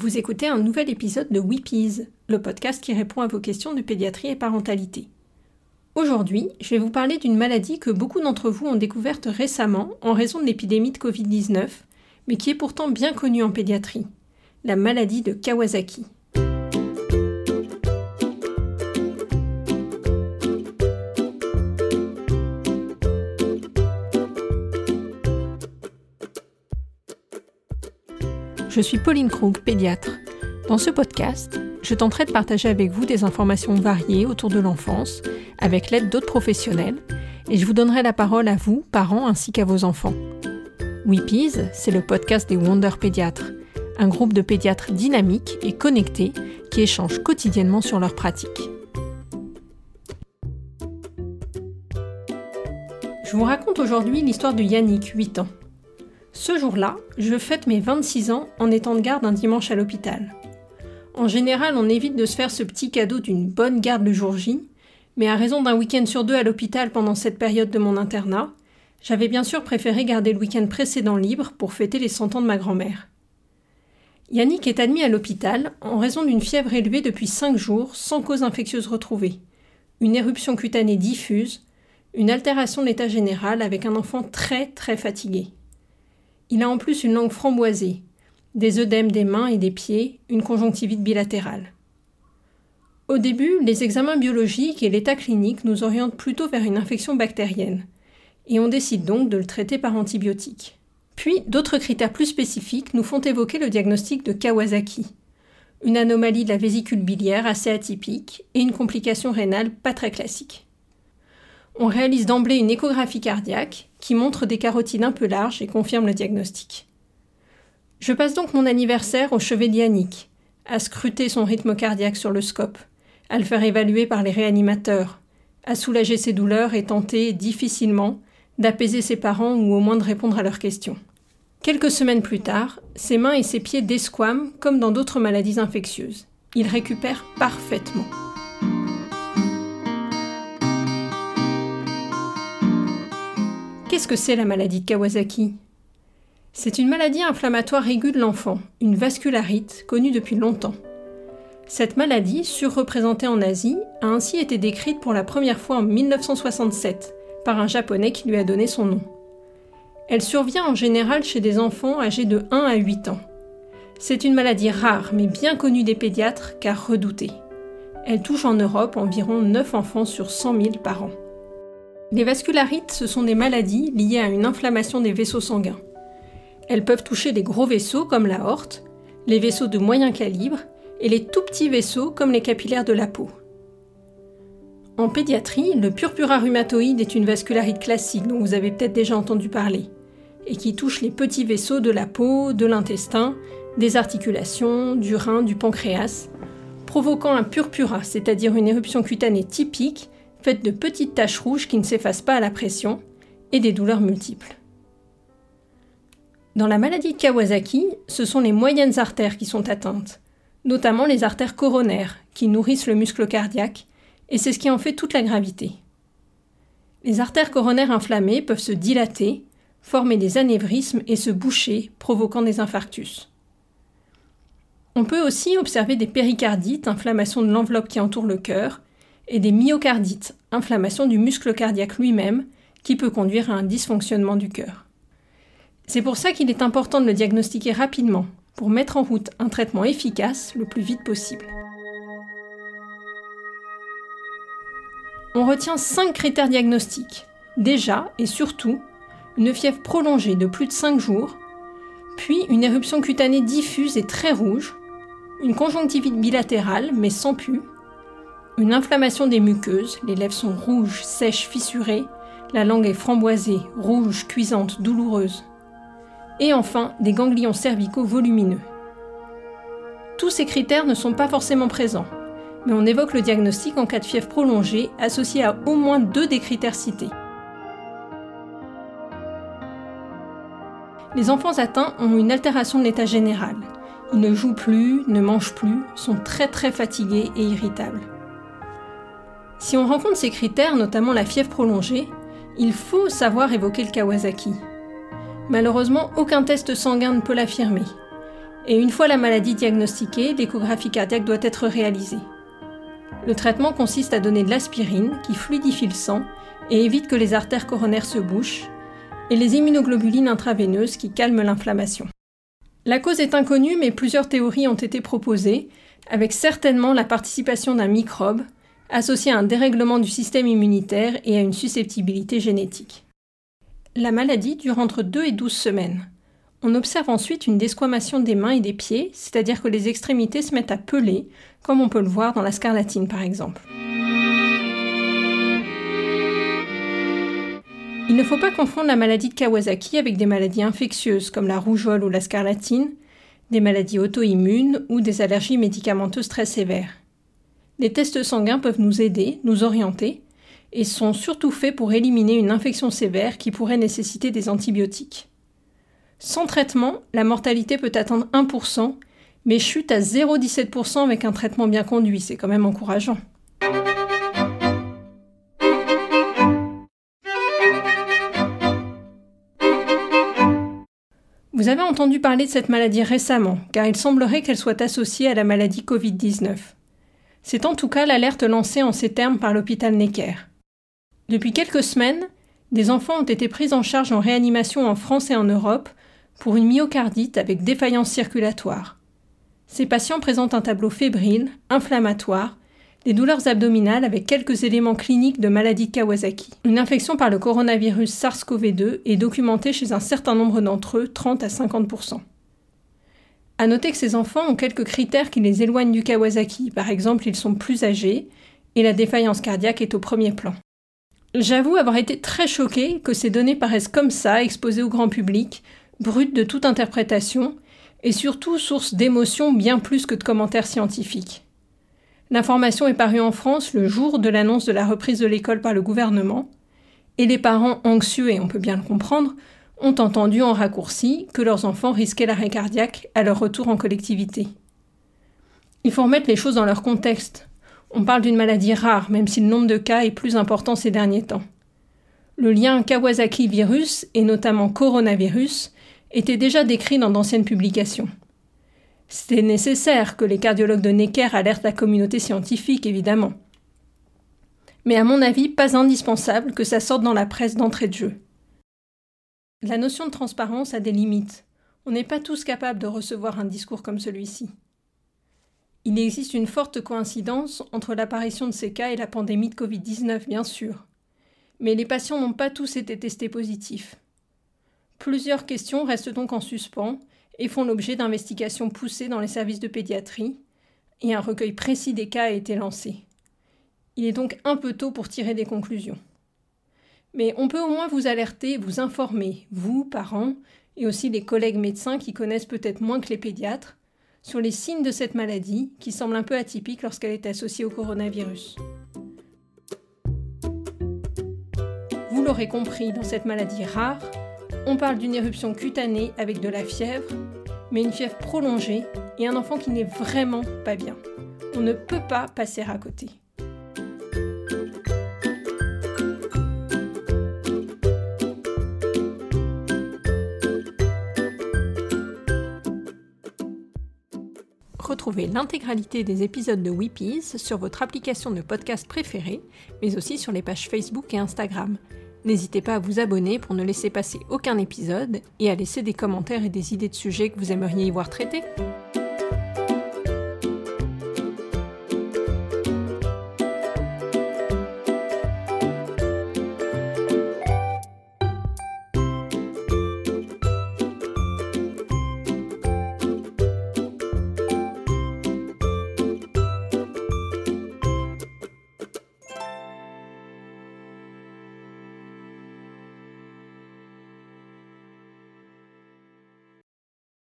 Vous écoutez un nouvel épisode de Weepies, le podcast qui répond à vos questions de pédiatrie et parentalité. Aujourd'hui, je vais vous parler d'une maladie que beaucoup d'entre vous ont découverte récemment en raison de l'épidémie de Covid-19, mais qui est pourtant bien connue en pédiatrie, la maladie de Kawasaki. Je suis Pauline Krug, pédiatre. Dans ce podcast, je tenterai de partager avec vous des informations variées autour de l'enfance, avec l'aide d'autres professionnels, et je vous donnerai la parole à vous, parents, ainsi qu'à vos enfants. Weepies, c'est le podcast des Wonder Pédiatres, un groupe de pédiatres dynamiques et connectés qui échangent quotidiennement sur leurs pratiques. Je vous raconte aujourd'hui l'histoire de Yannick, 8 ans. Ce jour-là, je fête mes 26 ans en étant de garde un dimanche à l'hôpital. En général, on évite de se faire ce petit cadeau d'une bonne garde le jour J, mais à raison d'un week-end sur deux à l'hôpital pendant cette période de mon internat, j'avais bien sûr préféré garder le week-end précédent libre pour fêter les 100 ans de ma grand-mère. Yannick est admis à l'hôpital en raison d'une fièvre élevée depuis 5 jours sans cause infectieuse retrouvée, une éruption cutanée diffuse, une altération de l'état général avec un enfant très très fatigué. Il a en plus une langue framboisée, des œdèmes des mains et des pieds, une conjonctivite bilatérale. Au début, les examens biologiques et l'état clinique nous orientent plutôt vers une infection bactérienne, et on décide donc de le traiter par antibiotiques. Puis, d'autres critères plus spécifiques nous font évoquer le diagnostic de Kawasaki, une anomalie de la vésicule biliaire assez atypique et une complication rénale pas très classique. On réalise d'emblée une échographie cardiaque qui montre des carotides un peu larges et confirme le diagnostic. Je passe donc mon anniversaire au chevet d'Yannick, à scruter son rythme cardiaque sur le scope, à le faire évaluer par les réanimateurs, à soulager ses douleurs et tenter, difficilement, d'apaiser ses parents ou au moins de répondre à leurs questions. Quelques semaines plus tard, ses mains et ses pieds desquament comme dans d'autres maladies infectieuses. Il récupère parfaitement. Qu'est-ce que c'est la maladie de Kawasaki? C'est une maladie inflammatoire aiguë de l'enfant, une vascularite connue depuis longtemps. Cette maladie, surreprésentée en Asie, a ainsi été décrite pour la première fois en 1967 par un japonais qui lui a donné son nom. Elle survient en général chez des enfants âgés de 1 à 8 ans. C'est une maladie rare mais bien connue des pédiatres car redoutée. Elle touche en Europe environ 9 enfants sur 100 000 par an. Les vascularites, ce sont des maladies liées à une inflammation des vaisseaux sanguins. Elles peuvent toucher les gros vaisseaux comme la horte, les vaisseaux de moyen calibre et les tout petits vaisseaux comme les capillaires de la peau. En pédiatrie, le purpura rhumatoïde est une vascularite classique dont vous avez peut-être déjà entendu parler, et qui touche les petits vaisseaux de la peau, de l'intestin, des articulations, du rein, du pancréas, provoquant un purpura, c'est-à-dire une éruption cutanée typique faite de petites taches rouges qui ne s'effacent pas à la pression, et des douleurs multiples. Dans la maladie de Kawasaki, ce sont les moyennes artères qui sont atteintes, notamment les artères coronaires, qui nourrissent le muscle cardiaque, et c'est ce qui en fait toute la gravité. Les artères coronaires inflammées peuvent se dilater, former des anévrismes et se boucher, provoquant des infarctus. On peut aussi observer des péricardites, inflammation de l'enveloppe qui entoure le cœur, et des myocardites, inflammation du muscle cardiaque lui-même, qui peut conduire à un dysfonctionnement du cœur. C'est pour ça qu'il est important de le diagnostiquer rapidement, pour mettre en route un traitement efficace le plus vite possible. On retient 5 critères diagnostiques. Déjà et surtout, une fièvre prolongée de plus de 5 jours, puis une éruption cutanée diffuse et très rouge, une conjonctivite bilatérale mais sans pus, une inflammation des muqueuses, les lèvres sont rouges, sèches, fissurées, la langue est framboisée, rouge, cuisante, douloureuse. Et enfin, des ganglions cervicaux volumineux. Tous ces critères ne sont pas forcément présents, mais on évoque le diagnostic en cas de fièvre prolongée associée à au moins deux des critères cités. Les enfants atteints ont une altération de l'état général. Ils ne jouent plus, ne mangent plus, sont très très fatigués et irritables. Si on rencontre ces critères, notamment la fièvre prolongée, il faut savoir évoquer le Kawasaki. Malheureusement, aucun test sanguin ne peut l'affirmer. Et une fois la maladie diagnostiquée, l'échographie cardiaque doit être réalisée. Le traitement consiste à donner de l'aspirine qui fluidifie le sang et évite que les artères coronaires se bouchent, et les immunoglobulines intraveineuses qui calment l'inflammation. La cause est inconnue, mais plusieurs théories ont été proposées, avec certainement la participation d'un microbe associé à un dérèglement du système immunitaire et à une susceptibilité génétique. La maladie dure entre 2 et 12 semaines. On observe ensuite une desquamation des mains et des pieds, c'est-à-dire que les extrémités se mettent à peler, comme on peut le voir dans la scarlatine par exemple. Il ne faut pas confondre la maladie de Kawasaki avec des maladies infectieuses comme la rougeole ou la scarlatine, des maladies auto-immunes ou des allergies médicamenteuses très sévères. Les tests sanguins peuvent nous aider, nous orienter, et sont surtout faits pour éliminer une infection sévère qui pourrait nécessiter des antibiotiques. Sans traitement, la mortalité peut atteindre 1%, mais chute à 0,17% avec un traitement bien conduit, c'est quand même encourageant. Vous avez entendu parler de cette maladie récemment, car il semblerait qu'elle soit associée à la maladie Covid-19. C'est en tout cas l'alerte lancée en ces termes par l'hôpital Necker. Depuis quelques semaines, des enfants ont été pris en charge en réanimation en France et en Europe pour une myocardite avec défaillance circulatoire. Ces patients présentent un tableau fébrile, inflammatoire, des douleurs abdominales avec quelques éléments cliniques de maladie Kawasaki. Une infection par le coronavirus SARS-CoV-2 est documentée chez un certain nombre d'entre eux, 30 à 50 À noter que ces enfants ont quelques critères qui les éloignent du Kawasaki. Par exemple, ils sont plus âgés et la défaillance cardiaque est au premier plan. J'avoue avoir été très choquée que ces données paraissent comme ça, exposées au grand public, brutes de toute interprétation, et surtout source d'émotions bien plus que de commentaires scientifiques. L'information est parue en France le jour de l'annonce de la reprise de l'école par le gouvernement, et les parents anxieux, et on peut bien le comprendre, ont entendu en raccourci que leurs enfants risquaient l'arrêt cardiaque à leur retour en collectivité. Il faut remettre les choses dans leur contexte. On parle d'une maladie rare, même si le nombre de cas est plus important ces derniers temps. Le lien Kawasaki virus, et notamment coronavirus, était déjà décrit dans d'anciennes publications. C'était nécessaire que les cardiologues de Necker alertent la communauté scientifique, évidemment. Mais à mon avis, pas indispensable que ça sorte dans la presse d'entrée de jeu. La notion de transparence a des limites. On n'est pas tous capables de recevoir un discours comme celui-ci. Il existe une forte coïncidence entre l'apparition de ces cas et la pandémie de Covid-19, bien sûr. Mais les patients n'ont pas tous été testés positifs. Plusieurs questions restent donc en suspens et font l'objet d'investigations poussées dans les services de pédiatrie, et un recueil précis des cas a été lancé. Il est donc un peu tôt pour tirer des conclusions. Mais on peut au moins vous alerter, vous informer, vous, parents, et aussi les collègues médecins qui connaissent peut-être moins que les pédiatres, sur les signes de cette maladie qui semble un peu atypique lorsqu'elle est associée au coronavirus. Vous l'aurez compris, dans cette maladie rare, on parle d'une éruption cutanée avec de la fièvre, mais une fièvre prolongée et un enfant qui n'est vraiment pas bien. On ne peut pas passer à côté. Retrouvez l'intégralité des épisodes de Weepies sur votre application de podcast préférée, mais aussi sur les pages Facebook et Instagram. N'hésitez pas à vous abonner pour ne laisser passer aucun épisode et à laisser des commentaires et des idées de sujets que vous aimeriez y voir traités.